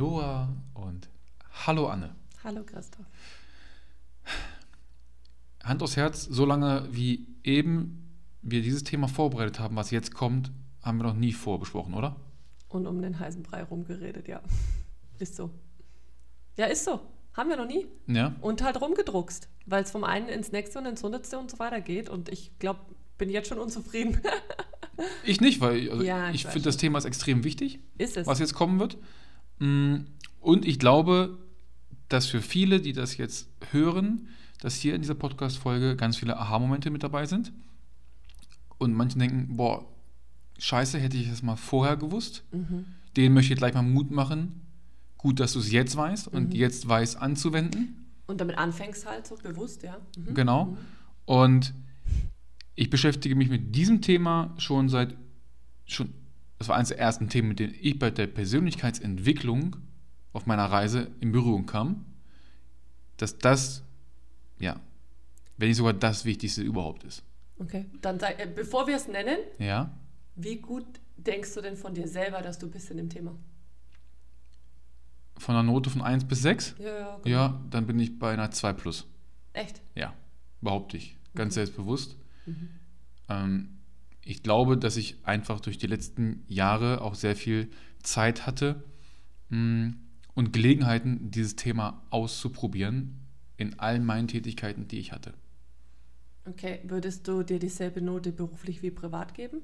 Aloha und hallo Anne. Hallo Christoph. Hand aufs Herz, so lange wie eben wir dieses Thema vorbereitet haben, was jetzt kommt, haben wir noch nie vorbesprochen, oder? Und um den heißen Brei rumgeredet, ja. Ist so. Ja, ist so. Haben wir noch nie. Ja. Und halt rumgedruckst, weil es vom einen ins nächste und ins hundertste und so weiter geht. Und ich glaube, bin jetzt schon unzufrieden. Ich nicht, weil also Ja, ich ich finde, das Thema ist extrem wichtig, ist es. was jetzt kommen wird. Mm, Und ich glaube, dass für viele, die das jetzt hören, dass hier in dieser Podcast-Folge ganz viele Aha-Momente mit dabei sind. Und manche denken, boah, scheiße, hätte ich das mal vorher gewusst. Mhm. Denen möchte ich gleich mal Mut machen. Gut, dass du es jetzt weißt und Mhm. jetzt weißt anzuwenden. Und damit anfängst halt so bewusst, ja. Mhm. Genau. Und ich beschäftige mich mit diesem Thema schon seit, schon, das war eines der ersten Themen, mit denen ich bei der Persönlichkeitsentwicklung auf meiner Reise in Berührung kam, dass das, ja, wenn nicht sogar das Wichtigste überhaupt ist. Okay. Dann äh, bevor wir es nennen, Ja, wie gut denkst du denn von dir selber, dass du bist in dem Thema? von einer Note von 1 bis 6, Ja, ja. genau. ja, dann bin ich bei einer 2 plus. Echt? Ja, behaupte ich. Ganz Mhm. selbstbewusst. Mhm. Ähm, ich glaube, dass ich einfach durch die letzten Jahre auch sehr viel Zeit hatte mh, und Gelegenheiten, dieses Thema auszuprobieren in allen meinen Tätigkeiten, die ich hatte. Okay. Würdest du dir dieselbe Note beruflich wie privat geben?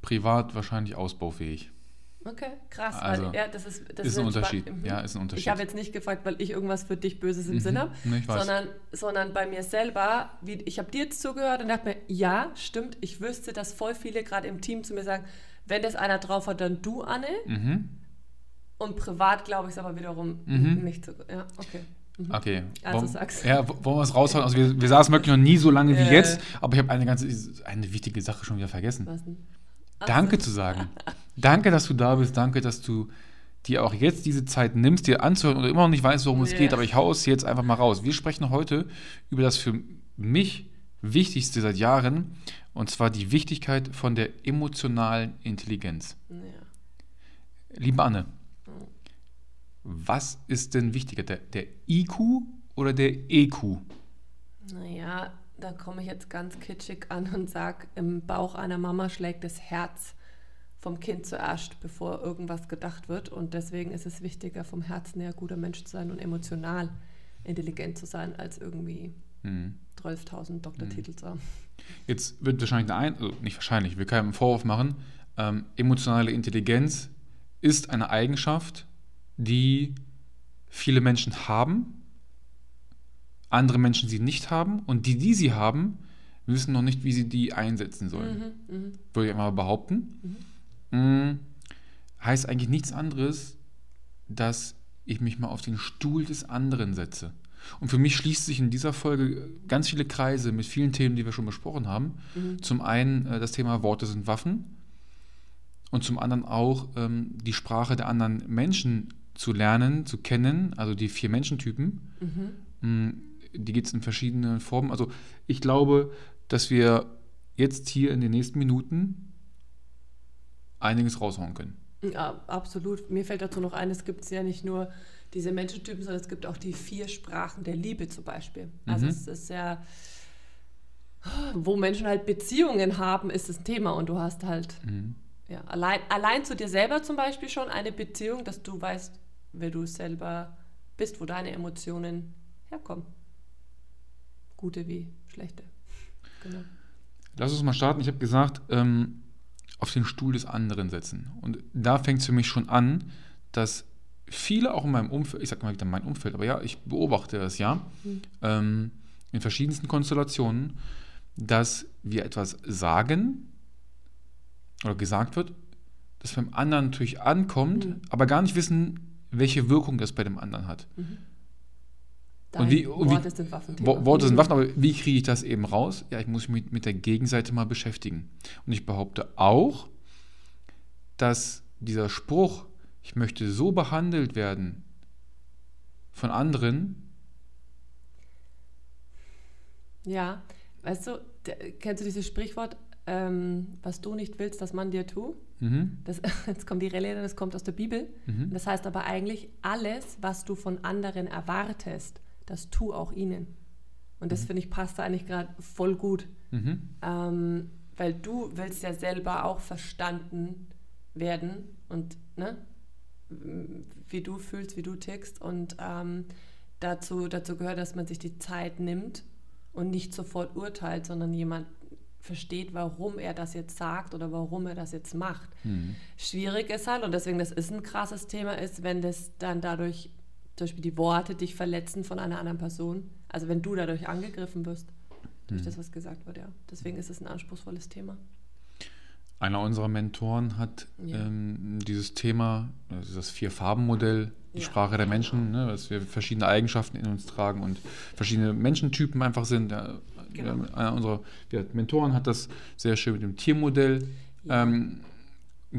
Privat wahrscheinlich ausbaufähig. Okay, krass. Also, weil, ja, das ist, das ist ein spa- Unterschied. Mhm. Ja, ist ein Unterschied. Ich habe jetzt nicht gefragt, weil ich irgendwas für dich Böses im Mhm. Sinn habe, Nee, sondern, sondern bei mir selber, wie, ich habe dir jetzt zugehört und dachte mir, ja, stimmt, ich wüsste, dass voll viele gerade im Team zu mir sagen, wenn das einer drauf hat, dann du, Anne. Mhm. Und privat glaube ich es aber wiederum Mhm. nicht so. Ja, okay. Mhm. Okay. Also sag's. Ja, wollen wir es raushauen? Also wir, wir saßen wirklich noch nie so lange wie Äh. jetzt, aber ich habe eine ganze, eine wichtige Sache schon wieder vergessen. Was denn? Danke zu sagen. Danke, dass du da bist. Danke, dass du dir auch jetzt diese Zeit nimmst, dir anzuhören und immer noch nicht weißt, worum es geht. Aber ich hau es jetzt einfach mal raus. Wir sprechen heute über das für mich Wichtigste seit Jahren, und zwar die Wichtigkeit von der emotionalen Intelligenz. Ja. Liebe Anne, was ist denn wichtiger, der, der IQ oder der EQ? Naja, da komme ich jetzt ganz kitschig an und sage, im Bauch einer Mama schlägt das Herz vom Kind zuerst, bevor irgendwas gedacht wird. Und deswegen ist es wichtiger, vom Herzen her guter Mensch zu sein und emotional intelligent zu sein, als irgendwie Hm. 12.000 Doktortitel zu haben. Jetzt wird wahrscheinlich der ein, also nicht wahrscheinlich, wir können einen Vorwurf machen. Ähm, emotionale Intelligenz ist eine Eigenschaft, die viele Menschen haben, andere Menschen sie nicht haben und die, die sie haben, wissen noch nicht, wie sie die einsetzen sollen. Mhm, mhm. Würde ich einfach mal behaupten. Mm, heißt eigentlich nichts anderes, dass ich mich mal auf den Stuhl des anderen setze. Und für mich schließt sich in dieser Folge ganz viele Kreise mit vielen Themen, die wir schon besprochen haben. Mhm. Zum einen äh, das Thema Worte sind Waffen und zum anderen auch ähm, die Sprache der anderen Menschen zu lernen, zu kennen, also die vier Menschentypen. Mhm. Die gibt es in verschiedenen Formen. Also ich glaube, dass wir jetzt hier in den nächsten Minuten einiges raushauen können. Ja, absolut. Mir fällt dazu noch ein, es gibt ja nicht nur diese Menschentypen, sondern es gibt auch die vier Sprachen der Liebe zum Beispiel. Also Mhm. es ist ja, wo Menschen halt Beziehungen haben, ist das Thema und du hast halt Mhm. ja, allein, allein zu dir selber zum Beispiel schon eine Beziehung, dass du weißt, wer du selber bist, wo deine Emotionen herkommen. Gute wie schlechte. Genau. Lass uns mal starten. Ich habe gesagt, ähm, auf den Stuhl des anderen setzen. Und da fängt es für mich schon an, dass viele auch in meinem Umfeld, ich sage mal wieder mein Umfeld, aber ja, ich beobachte das ja, Mhm. ähm, in verschiedensten Konstellationen, dass wir etwas sagen oder gesagt wird, das beim anderen natürlich ankommt, Mhm. aber gar nicht wissen, welche Wirkung das bei dem anderen hat. Dein wie- und wie- Worte sind Waffen. Wo- Worte sind Waffen, aber wie kriege ich das eben raus? Ja, ich muss mich mit, mit der Gegenseite mal beschäftigen. Und ich behaupte auch, dass dieser Spruch, ich möchte so behandelt werden von anderen, Ja, weißt du, kennst du dieses Sprichwort, ähm, was du nicht willst, dass man dir tut. Mhm. Das, jetzt kommt die Rede, das kommt aus der Bibel. Mhm. Das heißt aber eigentlich, alles, was du von anderen erwartest, das tu auch ihnen. Und das finde ich passt da eigentlich gerade voll gut. Mhm. Ähm, weil du willst ja selber auch verstanden werden und ne, wie du fühlst, wie du tickst. Und ähm, dazu, dazu gehört, dass man sich die Zeit nimmt und nicht sofort urteilt, sondern jemand versteht, warum er das jetzt sagt oder warum er das jetzt macht. Mhm. Schwierig ist halt, und deswegen das ist ein krasses Thema, ist, wenn das dann dadurch, zum Beispiel die Worte dich verletzen von einer anderen Person. Also wenn du dadurch angegriffen wirst, durch Mhm. das, was gesagt wird, ja. Deswegen ist es ein anspruchsvolles Thema. Einer unserer Mentoren hat Ja. ähm, dieses Thema, also das Vier-Farben-Modell, die Ja. Sprache der Menschen, ne, dass wir verschiedene Eigenschaften in uns tragen und verschiedene Menschentypen einfach sind. Genau. ja, Einer unserer Mentoren hat das sehr schön mit dem Tiermodell Ja. ähm,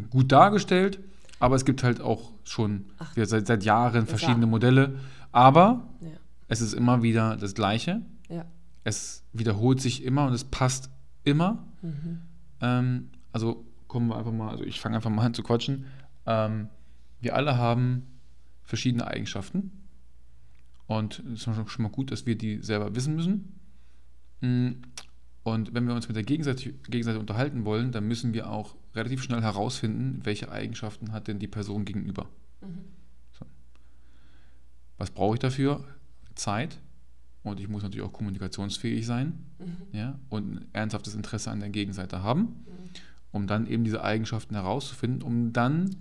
gut dargestellt, aber es gibt halt auch schon Ach. ja, seit, seit Jahren Ja. verschiedene Modelle. Aber Ja. es ist immer wieder das Gleiche. Ja. Es wiederholt sich immer und es passt immer. Mhm. Ähm, also kommen wir einfach mal, also ich fange einfach mal an zu quatschen. Ähm, wir alle haben verschiedene Eigenschaften. Und es ist schon schon mal gut, dass wir die selber wissen müssen. Und wenn wir uns mit der Gegenseite, Gegenseite unterhalten wollen, dann müssen wir auch relativ schnell herausfinden, welche Eigenschaften hat denn die Person gegenüber. Mhm. Was brauche ich dafür? Zeit. Und ich muss natürlich auch kommunikationsfähig sein Mhm. ja, und ein ernsthaftes Interesse an der Gegenseite haben, Mhm. um dann eben diese Eigenschaften herauszufinden, um dann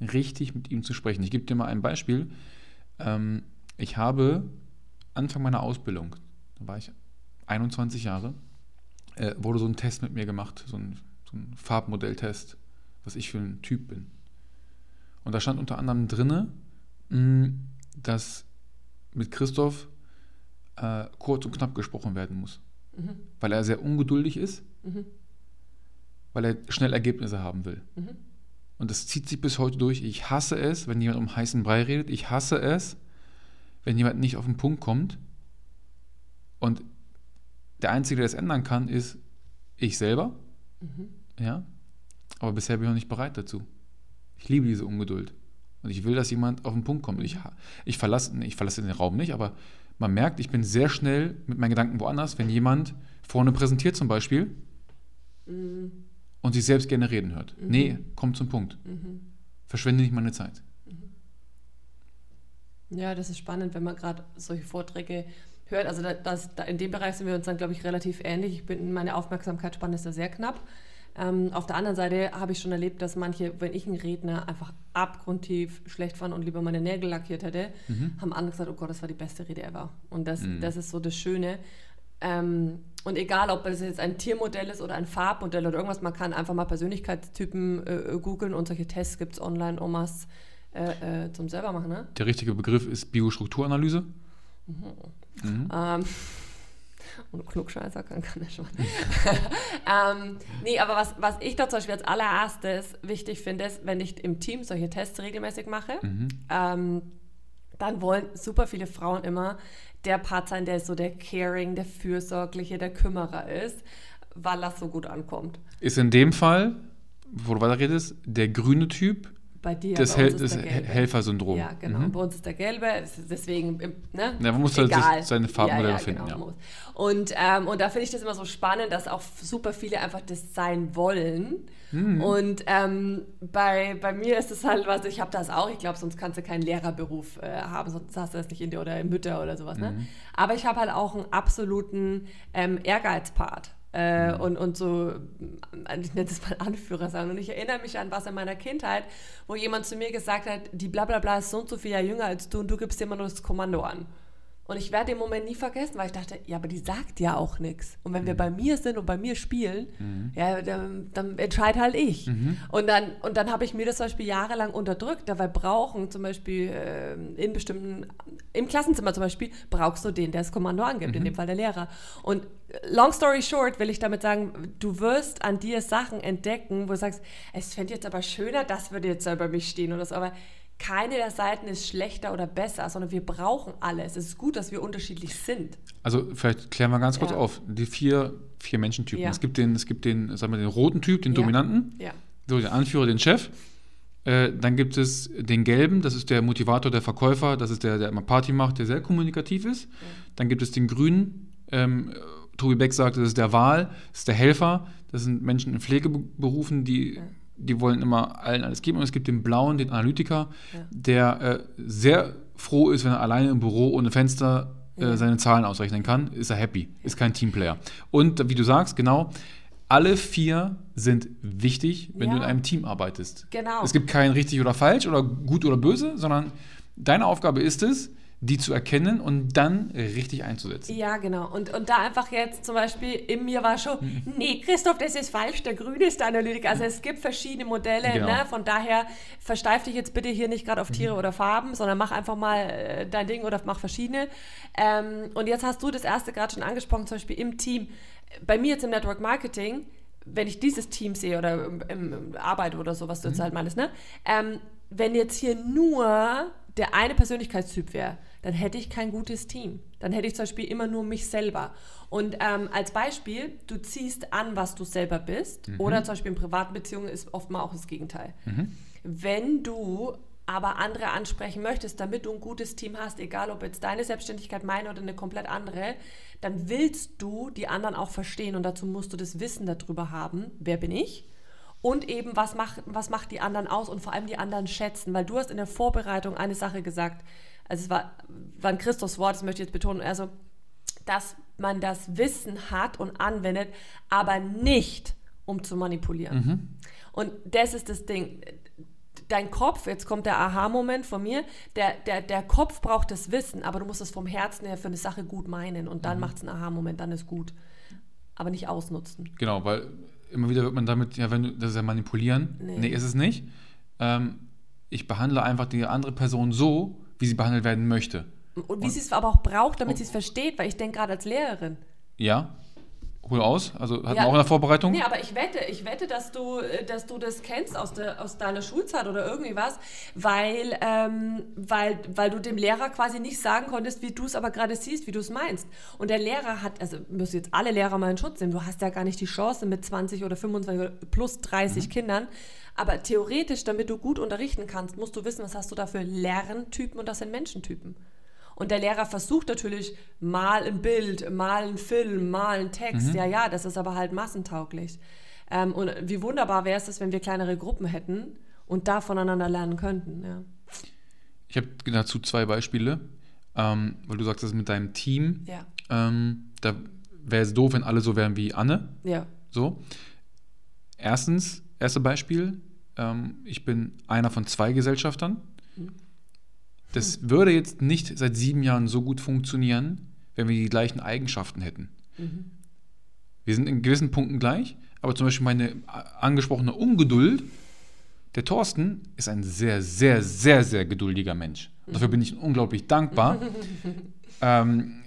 richtig mit ihm zu sprechen. Ich gebe dir mal ein Beispiel. Ähm, ich habe Anfang meiner Ausbildung, da war ich 21 Jahre, äh, wurde so ein Test mit mir gemacht, so ein, so ein Farbmodelltest, was ich für ein Typ bin. Und da stand unter anderem drinne, mh, dass mit Christoph äh, kurz und knapp gesprochen werden muss, Mhm. weil er sehr ungeduldig ist, Mhm. weil er schnell Ergebnisse haben will. Mhm. Und das zieht sich bis heute durch. Ich hasse es, wenn jemand um heißen Brei redet. Ich hasse es, wenn jemand nicht auf den Punkt kommt. Und der Einzige, der das ändern kann, ist ich selber. Mhm. Ja. Aber bisher bin ich noch nicht bereit dazu. Ich liebe diese Ungeduld. Und ich will, dass jemand auf den Punkt kommt. Ich, ich, verlasse, ich verlasse den Raum nicht, aber man merkt, ich bin sehr schnell mit meinen Gedanken woanders, wenn jemand vorne präsentiert zum Beispiel Mhm. und sich selbst gerne reden hört. Mhm. Nee, komm zum Punkt. Mhm. Verschwende nicht meine Zeit. Ja, das ist spannend, wenn man gerade solche Vorträge hört. Also da, das, da in dem Bereich sind wir uns dann, glaube ich, relativ ähnlich. Ich bin, meine Aufmerksamkeitsspanne ist da sehr knapp. Ähm, auf der anderen Seite habe ich schon erlebt, dass manche, wenn ich einen Redner einfach abgrundtief schlecht fand und lieber meine Nägel lackiert hätte, Mhm. haben andere gesagt, oh Gott, das war die beste Rede ever. Und das, Mhm. das ist so das Schöne. Ähm, und egal, ob es jetzt ein Tiermodell ist oder ein Farbmodell oder irgendwas, man kann einfach mal Persönlichkeitstypen äh, googeln und solche Tests gibt es online, Omas äh, äh, zum selber machen. Ne? Der richtige Begriff ist Biostrukturanalyse. Mhm. Ähm, und Klugscheißer kann, kann er schon. ähm, nee, aber was, was ich da zum Beispiel als allererstes wichtig finde, ist, wenn ich im Team solche Tests regelmäßig mache, Mhm. ähm, dann wollen super viele Frauen immer der Part sein, der so der Caring, der Fürsorgliche, der Kümmerer ist, weil das so gut ankommt. Ist in dem Fall, wo du weiter redest, der grüne Typ Bei dir, das, Hel das. Helfersyndrom. Ja, genau. Mhm. Bei uns ist der gelbe, deswegen, im- ne? Ja, man muss halt seine Farbmodelle ja, ja, finden, Genau. Und, ähm, und da finde ich das immer so spannend, dass auch super viele einfach das sein wollen. Mhm. Und ähm, bei, bei mir ist es halt was, ich habe das auch, ich glaube, sonst kannst du keinen Lehrerberuf äh, haben, sonst hast du das nicht in dir oder in Mütter oder sowas. Ne? Mhm. Aber ich habe halt auch einen absoluten ähm, Ehrgeizpart. Äh, Mhm. und, und so, äh, ich nenne das mal Anführer sagen. Und ich erinnere mich an was in meiner Kindheit, wo jemand zu mir gesagt hat, die Blablabla ist so und so viel jünger als du und du gibst dir immer nur das Kommando an. Und ich werde den Moment nie vergessen, weil ich dachte, ja, aber die sagt ja auch nichts. Und wenn wir bei mir sind und bei mir spielen, ja, dann, dann entscheide halt ich. Und dann, und dann habe ich mir das zum Beispiel jahrelang unterdrückt. Dabei brauchen zum Beispiel ähm, in bestimmten, im Klassenzimmer zum Beispiel, brauchst du den, der das Kommando angibt, in dem Fall der Lehrer. Und äh, long story short will ich damit sagen, du wirst an dir Sachen entdecken, wo du sagst, es fände jetzt aber schöner, das würde jetzt über mich stehen oder so. Aber keine der Seiten ist schlechter oder besser, sondern wir brauchen alles. Es ist gut, dass wir unterschiedlich sind. Also vielleicht klären wir ganz kurz Ja. auf. Die vier vier Menschentypen. Ja. Es gibt den, es gibt den, sagen wir, den roten Typ, den Ja. Dominanten, Ja. so den Anführer, den Chef. Äh, dann gibt es den gelben, das ist der Motivator, der Verkäufer, das ist der, der immer Party macht, der sehr kommunikativ ist. Dann gibt es den grünen, ähm, Tobi Beck sagt, das ist der Wahl, das ist der Helfer, das sind Menschen in Pflegeberufen, die, die wollen immer allen alles geben. Und es gibt den blauen, den Analytiker, Ja. der äh, sehr froh ist, wenn er alleine im Büro ohne Fenster äh, Ja. seine Zahlen ausrechnen kann, ist er happy, ist kein Teamplayer. Und wie du sagst, genau, alle vier sind wichtig, wenn du in Ja. einem Team arbeitest. Genau. Es gibt kein richtig oder falsch oder gut oder böse, sondern deine Aufgabe ist es, die zu erkennen und dann richtig einzusetzen. Ja, genau. Und, und da einfach jetzt zum Beispiel in mir war schon, Mhm. nee, Christoph, das ist falsch, der Grüne ist der Analytiker. Also es gibt verschiedene Modelle, Genau. ne? von daher versteif dich jetzt bitte hier nicht gerade auf Tiere Mhm. oder Farben, sondern mach einfach mal äh, dein Ding oder mach verschiedene. Ähm, und jetzt hast du das erste gerade schon angesprochen, zum Beispiel im Team. Bei mir jetzt im Network Marketing, wenn ich dieses Team sehe oder im, im, Arbeit oder so, was du Mhm. jetzt halt meinst, ne? Ähm, wenn jetzt hier nur der eine Persönlichkeitstyp wäre, dann hätte ich kein gutes Team. Dann hätte ich zum Beispiel immer nur mich selber. Und ähm, als Beispiel, du ziehst an, was du selber bist. Oder zum Beispiel in privaten Beziehungen ist oft mal auch das Gegenteil. Wenn du aber andere ansprechen möchtest, damit du ein gutes Team hast, egal ob jetzt deine Selbstständigkeit, meine oder eine komplett andere, dann willst du die anderen auch verstehen und dazu musst du das Wissen darüber haben, wer bin ich und eben was macht, was macht die anderen aus und vor allem die anderen schätzen, weil du hast in der Vorbereitung eine Sache gesagt, also es war, war ein Christus Wort, das möchte ich jetzt betonen, also dass man das Wissen hat und anwendet, aber nicht um zu manipulieren. Und das ist das Ding. Dein Kopf, jetzt kommt der Aha-Moment von mir, der, der, der Kopf braucht das Wissen, aber du musst es vom Herzen her für eine Sache gut meinen und dann macht es einen Aha-Moment, dann ist gut. Aber nicht ausnutzen. Genau, weil immer wieder wird man damit, ja, wenn du, das ist ja manipulieren. Nee. Nee, ist es nicht. Ähm, ich behandle einfach die andere Person so, wie sie behandelt werden möchte. Und wie sie es aber auch braucht, damit sie es versteht, weil ich denke gerade als Lehrerin. Ja, hol aus. Also hatten Ja. wir auch in der Vorbereitung. Nee, aber ich wette, ich wette, dass du, äh, dass du das kennst aus, der, aus deiner Schulzeit oder irgendwie was, weil, ähm, weil, weil du dem Lehrer quasi nicht sagen konntest, wie du es aber gerade siehst, wie du es meinst. Und der Lehrer hat, also müssen jetzt alle Lehrer mal in Schutz nehmen, du hast ja gar nicht die Chance mit 20 oder 25 oder plus 30 Kindern, aber theoretisch, damit du gut unterrichten kannst, musst du wissen, was hast du da für Lerntypen und das sind Menschentypen. Und der Lehrer versucht natürlich mal ein Bild, mal ein Film, mal ein Text. Ja, ja, das ist aber halt massentauglich. Ähm, und wie wunderbar wäre es, wenn wir kleinere Gruppen hätten und da voneinander lernen könnten. Ja. Ich habe dazu zwei Beispiele, ähm, weil du sagst, das mit deinem Team. Ja. Ähm, da wäre es doof, wenn alle so wären wie Anne. Ja. So. Erstens, erste Beispiel, ähm, ich bin einer von zwei Gesellschaftern. Das würde jetzt nicht seit sieben Jahren so gut funktionieren, wenn wir die gleichen Eigenschaften hätten. Wir sind in gewissen Punkten gleich, aber zum Beispiel meine angesprochene Ungeduld, der Thorsten ist ein sehr, sehr, sehr, sehr geduldiger Mensch. Und dafür bin ich unglaublich dankbar, ähm,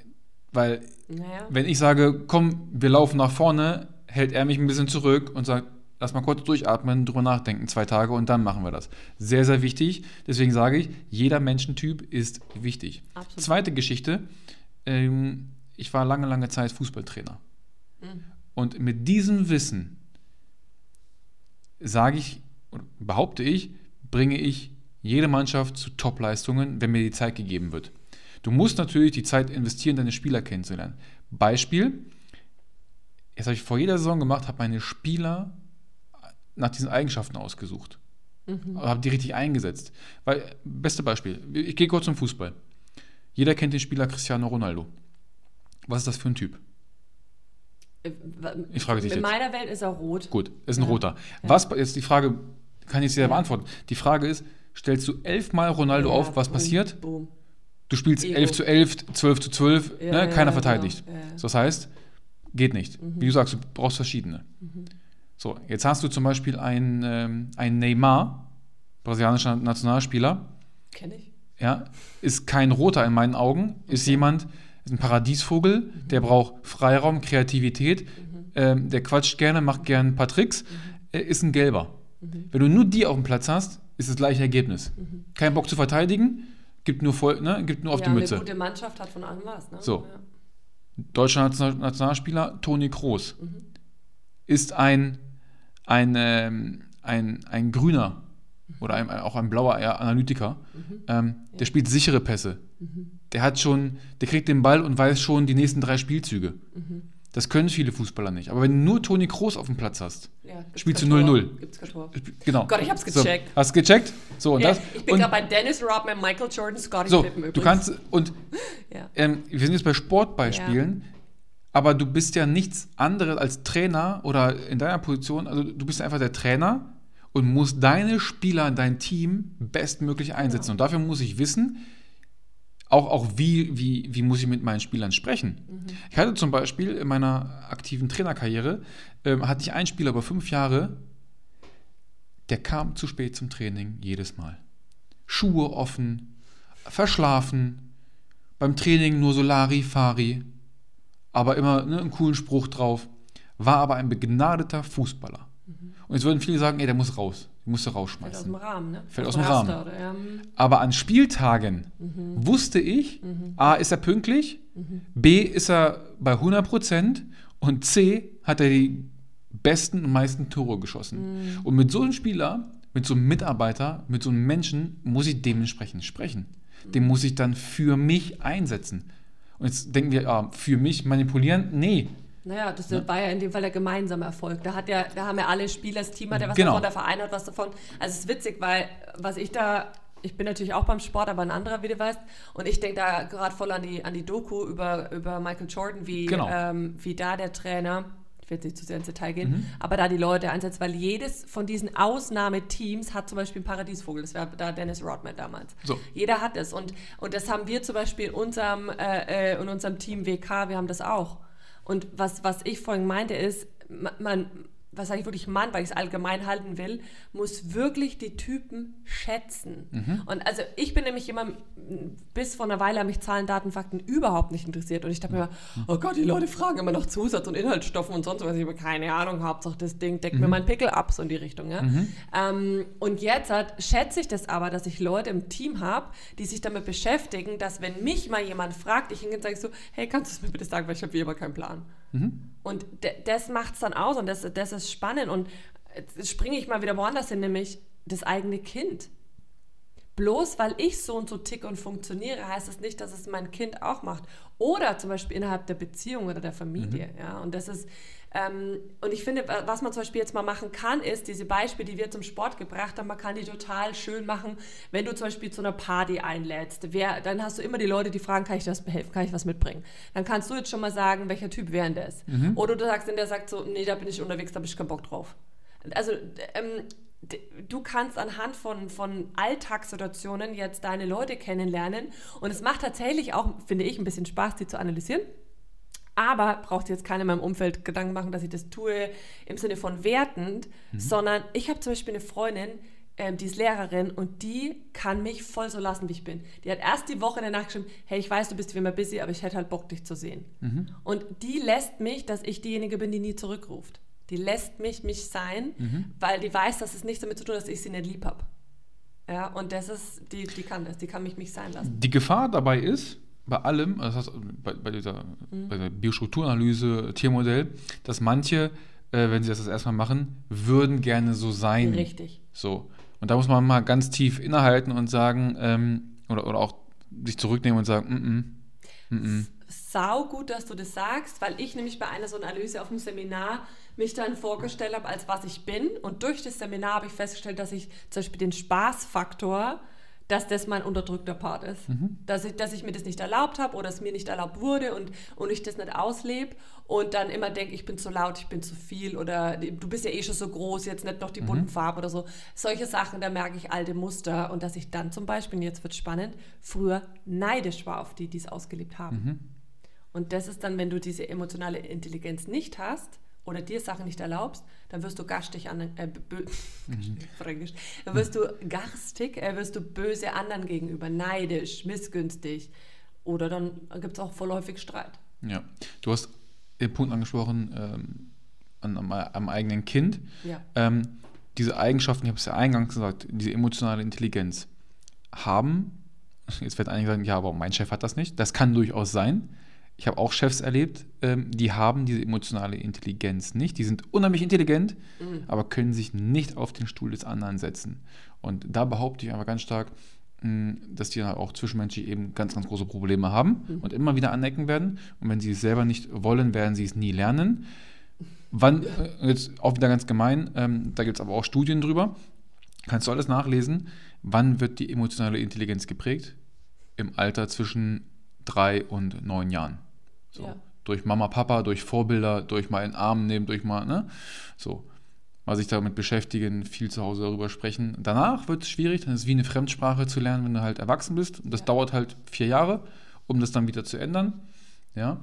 weil Naja. wenn ich sage, komm, wir laufen nach vorne, hält er mich ein bisschen zurück und sagt, lass mal kurz durchatmen, drüber nachdenken, zwei Tage und dann machen wir das. Sehr, sehr wichtig. Deswegen sage ich, jeder Menschentyp ist wichtig. Absolut. Zweite Geschichte, ähm, ich war lange, lange Zeit Fußballtrainer. Und mit diesem Wissen sage ich, behaupte ich, bringe ich jede Mannschaft zu Top-Leistungen, wenn mir die Zeit gegeben wird. Du musst natürlich die Zeit investieren, deine Spieler kennenzulernen. Beispiel, das habe ich vor jeder Saison gemacht, habe meine Spieler nach diesen Eigenschaften ausgesucht. Habe die richtig eingesetzt. Weil, beste Beispiel, ich gehe kurz zum Fußball. Jeder kennt den Spieler Cristiano Ronaldo. Was ist das für ein Typ? Ich frage dich In jetzt. meiner Welt ist er rot. Gut, ist ein Ja. roter. Was jetzt die Frage, kann ich dir beantworten. Die Frage ist, stellst du elfmal Ronaldo Ja, auf, was boom, passiert? Boom. Du spielst Ego. 11 zu 11, 12 zu 12, Ja, ne? ja, keiner ja, verteidigt. genau. Ja, Mhm. ja. Das heißt, geht nicht. Wie du sagst, du brauchst verschiedene. So, jetzt hast du zum Beispiel einen, ähm, einen Neymar, brasilianischer Nationalspieler, Kenn ich. ja, ist kein Roter in meinen Augen, ist jemand, ist ein Paradiesvogel, der braucht Freiraum, Kreativität, ähm, der quatscht gerne, macht gerne ein paar Tricks, äh, ist ein Gelber. Wenn du nur die auf dem Platz hast, ist das gleiche Ergebnis. Kein Bock zu verteidigen, gibt nur, voll, ne, gibt nur auf ja, die Mütze. Eine gute Mannschaft hat von allem was. Ne? So. Ja. Deutscher Nation- Nationalspieler Toni Kroos ist ein, ein, ähm, ein, ein grüner oder ein, auch ein blauer Analytiker. Ähm, der spielt sichere Pässe. Der hat schon, der kriegt den Ball und weiß schon die nächsten drei Spielzüge. Das können viele Fußballer nicht. Aber wenn du nur Toni Kroos auf dem Platz hast, Ja, spielst du kein Tor. 0-0. Gibt's kein Tor. Genau. Gott, ich hab's So, gecheckt. hast du gecheckt? So, und Ja, das. ich bin gerade bei Dennis Rodman, Michael Jordan, Scottie so, Pippen du übrigens. kannst, und Ja. ähm, wir sind jetzt bei Sportbeispielen, aber du bist ja nichts anderes als Trainer oder in deiner Position, also du bist einfach der Trainer und musst deine Spieler, dein Team bestmöglich einsetzen. Und dafür muss ich wissen, auch, auch wie, wie, wie muss ich mit meinen Spielern sprechen. Ich hatte zum Beispiel in meiner aktiven Trainerkarriere, ähm, hatte ich einen Spieler über fünf Jahre, der kam zu spät zum Training jedes Mal. Schuhe offen, verschlafen, beim Training nur Solari, Fari, aber immer ne, einen coolen Spruch drauf, war aber ein begnadeter Fußballer. Und jetzt würden viele sagen, ey, der muss raus, der musste Fällt aus rausschmeißen. dem Rahmen, ne? Fällt aus dem dem Rahmen. Oder, ja. Aber an Spieltagen wusste ich, A, ist er pünktlich, B, ist er bei 100% und C, hat er die besten und meisten Tore geschossen. Und mit so einem Spieler, mit so einem Mitarbeiter, mit so einem Menschen muss ich dementsprechend sprechen. Den muss ich dann für mich einsetzen. Und jetzt denken wir, ah, für mich manipulieren? Nee. Naja, das war ja in dem Fall der gemeinsame Erfolg. Da, hat ja, da haben ja alle Spieler, das Team hat ja was Genau. davon, der Verein hat was davon. Also es ist witzig, weil was ich da, ich bin natürlich auch beim Sport, aber ein anderer, wie du weißt, und ich denke da gerade voll an die, an die Doku über, über Michael Jordan, wie, Genau. ähm, wie da der Trainer, ich will nicht zu sehr ins Detail gehen, Mhm. aber da die Leute einsetzt, weil jedes von diesen Ausnahmeteams hat zum Beispiel einen Paradiesvogel, das war da Dennis Rodman damals. So. Jeder hat es und, und das haben wir zum Beispiel in unserem, äh, äh, in unserem Team WK, wir haben das auch. Und was, was ich vorhin meinte ist, ma- man, was sage ich wirklich Mann, weil ich es allgemein halten will, muss wirklich die Typen schätzen. Mhm. Und also ich bin nämlich immer, bis vor einer Weile haben mich Zahlen, Daten, Fakten überhaupt nicht interessiert. Und ich dachte mir immer, oh Gott, die Leute fragen immer nach Zusatz und Inhaltsstoffen und sonst was. Ich habe keine Ahnung, Hauptsache das Ding deckt mir Mhm. meinen Pickel ab, so in die Richtung. Ja? Ähm, und jetzt hat, schätze ich das aber, dass ich Leute im Team habe, die sich damit beschäftigen, dass wenn mich mal jemand fragt, ich hingehe und sage so, hey, kannst du es mir bitte sagen, weil ich habe wie immer keinen Plan. Und de- das macht es dann aus und das, das ist spannend. Und jetzt springe ich mal wieder woanders hin, nämlich das eigene Kind. Bloß weil ich so und so ticke und funktioniere, heißt das nicht, dass es mein Kind auch macht. Oder zum Beispiel innerhalb der Beziehung oder der Familie. Ja? Und das ist, und ich finde, wa- was man zum Beispiel jetzt mal machen kann, ist diese Beispiele, die wir zum Sport gebracht haben, man kann die total schön machen, wenn du zum Beispiel zu einer Party einlädst. Wer, dann hast du immer die Leute, die fragen, kann ich das behelfen, kann ich was mitbringen? Dann kannst du jetzt schon mal sagen, welcher Typ wäre denn das? Oder du sagst, der sagt so, nee, da bin ich unterwegs, da habe ich keinen Bock drauf. Also ähm, du kannst anhand von, von Alltagssituationen jetzt deine Leute kennenlernen und es macht tatsächlich auch, finde ich, ein bisschen Spaß, die zu analysieren. Aber braucht jetzt keiner in meinem Umfeld Gedanken machen, dass ich das tue im Sinne von wertend, sondern ich habe zum Beispiel eine Freundin, ähm, die ist Lehrerin und die kann mich voll so lassen, wie ich bin. Die hat erst die Woche danach geschrieben, hey, ich weiß, du bist wie immer busy, aber ich hätte halt Bock, dich zu sehen. Und die lässt mich, dass ich diejenige bin, die nie zurückruft. Die lässt mich mich sein, weil die weiß, dass es nichts damit zu tun hat, dass ich sie nicht lieb habe. Ja, und das ist, die, die kann das, die kann mich mich sein lassen. Die Gefahr dabei ist, bei allem, das heißt, bei, bei dieser bei der Biostrukturanalyse, Tiermodell, dass manche, äh, wenn sie das das erstmal machen, würden gerne so sein. Richtig. So. Und da muss man mal ganz tief innehalten und sagen, ähm, oder, oder auch sich zurücknehmen und sagen, mm, mm, mm, sau gut, dass du das sagst, weil ich nämlich bei einer so Analyse auf dem Seminar mich dann vorgestellt habe, als was ich bin. Und durch das Seminar habe ich festgestellt, dass ich zum Beispiel den Spaßfaktor, dass das mein unterdrückter Part ist. Dass, ich, dass ich mir das nicht erlaubt habe oder es mir nicht erlaubt wurde und, und ich das nicht auslebe und dann immer denke, ich bin zu laut, ich bin zu viel oder du bist ja eh schon so groß, jetzt nicht noch die bunten Farben oder so. Solche Sachen, da merke ich alte Muster und dass ich dann zum Beispiel, jetzt wird spannend, früher neidisch war auf die, die es ausgelebt haben. Und das ist dann, wenn du diese emotionale Intelligenz nicht hast oder dir Sachen nicht erlaubst, dann wirst du garstig an, äh, bö, Fränkisch, dann wirst du garstig, äh, wirst du böse anderen gegenüber, neidisch, missgünstig. Oder dann gibt es auch vorläufig Streit. ja. Du hast den Punkt angesprochen, ähm, an, am, am eigenen Kind. Ja. Ähm, diese Eigenschaften, ich habe es ja eingangs gesagt, diese emotionale Intelligenz haben, jetzt wird einige sagen, ja, aber mein Chef hat das nicht. Das kann durchaus sein. Ich habe auch Chefs erlebt, ähm, die haben diese emotionale Intelligenz nicht. Die sind unheimlich intelligent, mhm. aber können sich nicht auf den Stuhl des anderen setzen. Und da behaupte ich einfach ganz stark, mh, dass die dann auch zwischenmenschlich eben ganz, ganz große Probleme haben mhm. und immer wieder anecken werden. Und wenn sie es selber nicht wollen, werden sie es nie lernen. Wann, äh, jetzt auch wieder ganz gemein, ähm, da gibt es aber auch Studien drüber, kannst du alles nachlesen, wann wird die emotionale Intelligenz geprägt? Im Alter zwischen drei und neun Jahren. So. Ja. Durch Mama, Papa, durch Vorbilder, durch mal in den Arm nehmen, durch mal, ne? So. Mal sich damit beschäftigen, viel zu Hause darüber sprechen. Danach wird es schwierig, dann ist es wie eine Fremdsprache zu lernen, wenn du halt erwachsen bist. Und das ja. dauert halt vier Jahre, um das dann wieder zu ändern. Ja.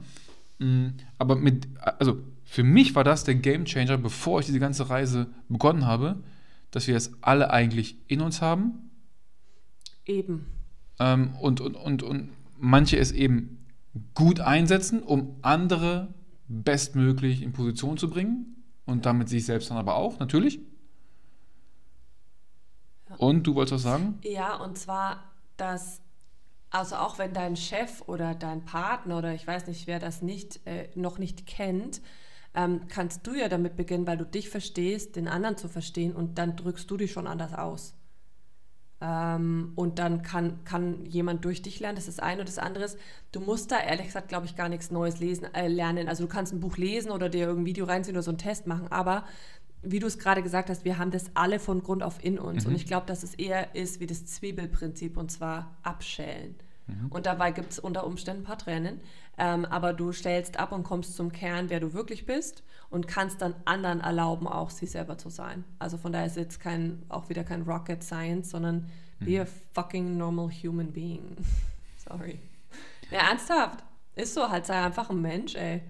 Mm, aber mit, also für mich war das der Game Changer, bevor ich diese ganze Reise begonnen habe, dass wir das alle eigentlich in uns haben. Eben. Ähm, und, und, und, und manche es eben gut einsetzen, um andere bestmöglich in Position zu bringen und damit sich selbst dann aber auch, natürlich. Ja. Und du wolltest was sagen? Ja, und zwar, dass, also auch wenn dein Chef oder dein Partner oder ich weiß nicht, wer das nicht, äh, noch nicht kennt, ähm, kannst du ja damit beginnen, weil du dich verstehst, den anderen zu verstehen und dann drückst du dich schon anders aus. Ähm, und dann kann, kann jemand durch dich lernen. Das ist eine. Und das andere ist, du musst da ehrlich gesagt, glaube ich, gar nichts Neues lesen, äh, lernen. Also du kannst ein Buch lesen oder dir irgendein Video reinziehen oder so einen Test machen. Aber wie du es gerade gesagt hast, wir haben das alle von Grund auf in uns. Mhm. Und ich glaube, dass es eher ist wie das Zwiebelprinzip und zwar abschälen. Mhm. Und dabei gibt es unter Umständen ein paar Tränen. Ähm, aber du stellst ab und kommst zum Kern, wer du wirklich bist und kannst dann anderen erlauben, auch sie selber zu sein. Also von daher ist jetzt kein, auch wieder kein Rocket Science, sondern mhm. be a fucking normal human being. Sorry. Ja, ernsthaft. Ist so, halt sei einfach ein Mensch, ey.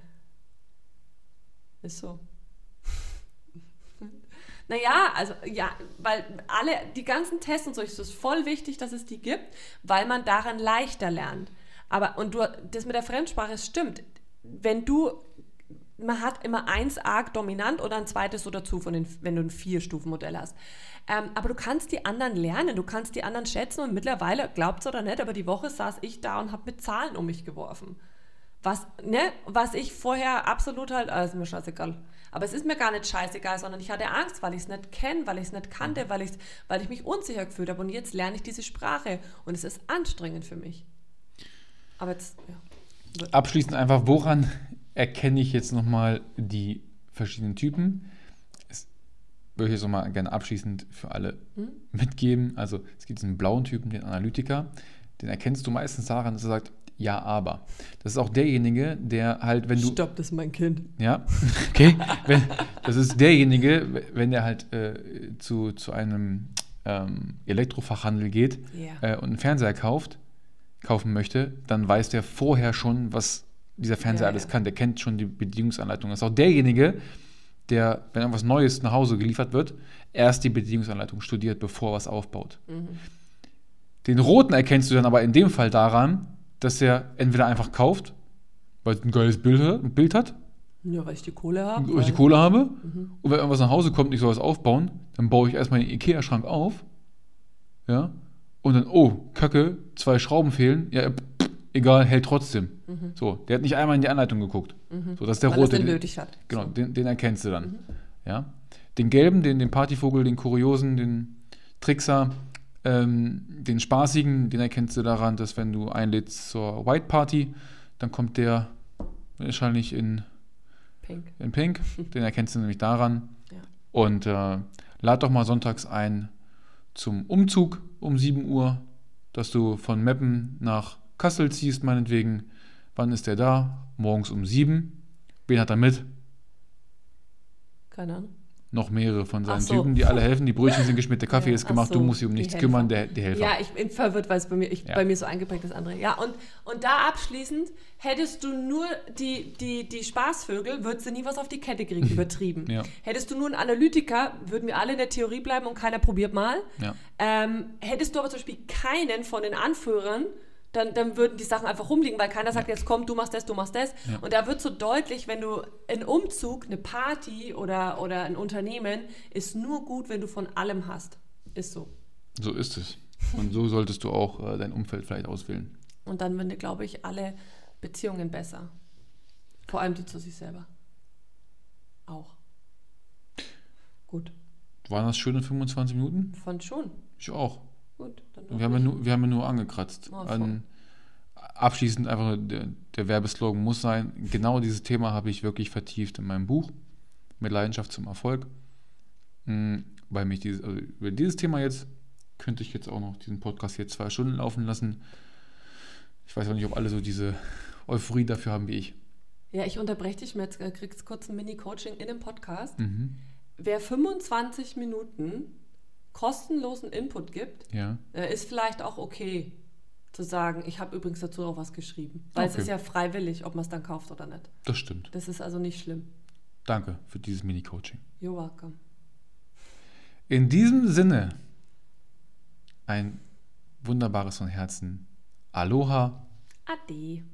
Ist so. Naja, also ja, weil alle, die ganzen Tests und so, ist es voll wichtig, dass es die gibt, weil man daran leichter lernt. Aber, und du, das mit der Fremdsprache stimmt. Wenn du man hat immer eins arg dominant oder ein zweites so dazu, von den, wenn du ein Vier-Stufen-Modell hast. Ähm, aber du kannst die anderen lernen, du kannst die anderen schätzen und mittlerweile, glaubt es oder nicht, aber die Woche saß ich da und habe mit Zahlen um mich geworfen. Was, ne, was ich vorher absolut halt, also mir scheißegal. Aber es ist mir gar nicht scheißegal, sondern ich hatte Angst, weil ich es nicht kenne, weil ich es nicht kannte, weil, weil ich mich unsicher gefühlt habe. Und jetzt lerne ich diese Sprache und es ist anstrengend für mich. Aber jetzt, ja. Abschließend einfach, woran erkenne ich jetzt nochmal die verschiedenen Typen. Das würde ich jetzt nochmal gerne abschließend für alle hm? mitgeben. Also es gibt diesen blauen Typen, den Analytiker. Den erkennst du meistens daran, dass er sagt, ja, aber. Das ist auch derjenige, der halt, wenn du. Stopp, das ist mein Kind. Ja, okay. wenn, das ist derjenige, wenn der halt äh, zu, zu einem ähm, Elektrofachhandel geht yeah. äh, und einen Fernseher kauft, kaufen möchte, dann weiß der vorher schon, was dieser Fernseher ja, alles ja. kann. Der kennt schon die Bedienungsanleitung. Das ist auch derjenige, der, wenn irgendwas Neues nach Hause geliefert wird, erst die Bedienungsanleitung studiert, bevor er was aufbaut. Mhm. Den roten erkennst du dann aber in dem Fall daran, dass er entweder einfach kauft, weil es ein geiles Bild, Bild hat. Ja, weil ich die Kohle habe. Weil ich die Kohle habe. Mhm. Und wenn irgendwas nach Hause kommt und ich soll was aufbauen, dann baue ich erstmal den Ikea-Schrank auf. Ja. Und dann, oh, Kacke, zwei Schrauben fehlen. Ja, egal, hält trotzdem. Mhm. So, der hat nicht einmal in die Anleitung geguckt. Mhm. So, das ist der Weil rote. Den nötig hat. Genau, so. den, den, erkennst du dann. Mhm. Ja? Den gelben, den, den Partyvogel, den kuriosen, den Trickser, ähm, den spaßigen, den erkennst du daran, dass wenn du einlädst zur White Party, dann kommt der wahrscheinlich in Pink. In Pink. Den erkennst du nämlich daran. Ja. Und äh, lad doch mal sonntags ein zum Umzug um 7 Uhr, dass du von Meppen nach Kassel ziehst, meinetwegen, wann ist der da? Morgens um sieben. Wen hat er mit? Keine Ahnung. Noch mehrere von seinen so. Typen, die alle helfen. Die Brötchen sind geschmiert, der Kaffee ja, ist gemacht, so, du musst dich um nichts kümmern, der, die Helfer. Ja, ich bin verwirrt, weil es bei mir, ich, ja. bei mir so eingeprägt ist, andere. Ja, und, und da abschließend, hättest du nur die, die, die Spaßvögel, würdest du nie was auf die Kette kriegen, übertrieben. Ja. Hättest du nur einen Analytiker, würden wir alle in der Theorie bleiben und keiner probiert mal. Ähm, hättest du aber zum Beispiel keinen von den Anführern, dann, dann würden die Sachen einfach rumliegen, weil keiner sagt, jetzt komm, du machst das, du machst das. Ja. Und da wird so deutlich, wenn du einen Umzug, eine Party oder, oder ein Unternehmen, ist nur gut, wenn du von allem hast. Ist so. So ist es. Und so solltest du auch äh, dein Umfeld vielleicht auswählen. Und dann würden, glaube ich, alle Beziehungen besser. Vor allem die zu sich selber. Auch. Gut. Waren das schöne 25 Minuten? Fand schon. Ich auch. Gut. Dann Wir haben, ja nur, wir haben ja nur angekratzt. Oh, An, abschließend einfach nur der, der Werbeslogan muss sein, genau dieses Thema habe ich wirklich vertieft in meinem Buch mit Leidenschaft zum Erfolg. Mm, Weil mich dieses, also über dieses Thema jetzt könnte ich jetzt auch noch diesen Podcast hier zwei Stunden laufen lassen. Ich weiß auch nicht, ob alle so diese Euphorie dafür haben wie ich. Ja, ich unterbreche dich äh, kriegst kurz ein Mini-Coaching in dem Podcast. Mhm. Wer 25 Minuten kostenlosen Input gibt, Ja. äh, ist vielleicht auch okay zu sagen, ich habe übrigens dazu auch was geschrieben. Weil es Okay. ist ja freiwillig, ob man es dann kauft oder nicht. Das stimmt. Das ist also nicht schlimm. Danke für dieses Mini-Coaching. You're welcome. In diesem Sinne, ein wunderbares von Herzen. Aloha. Ade.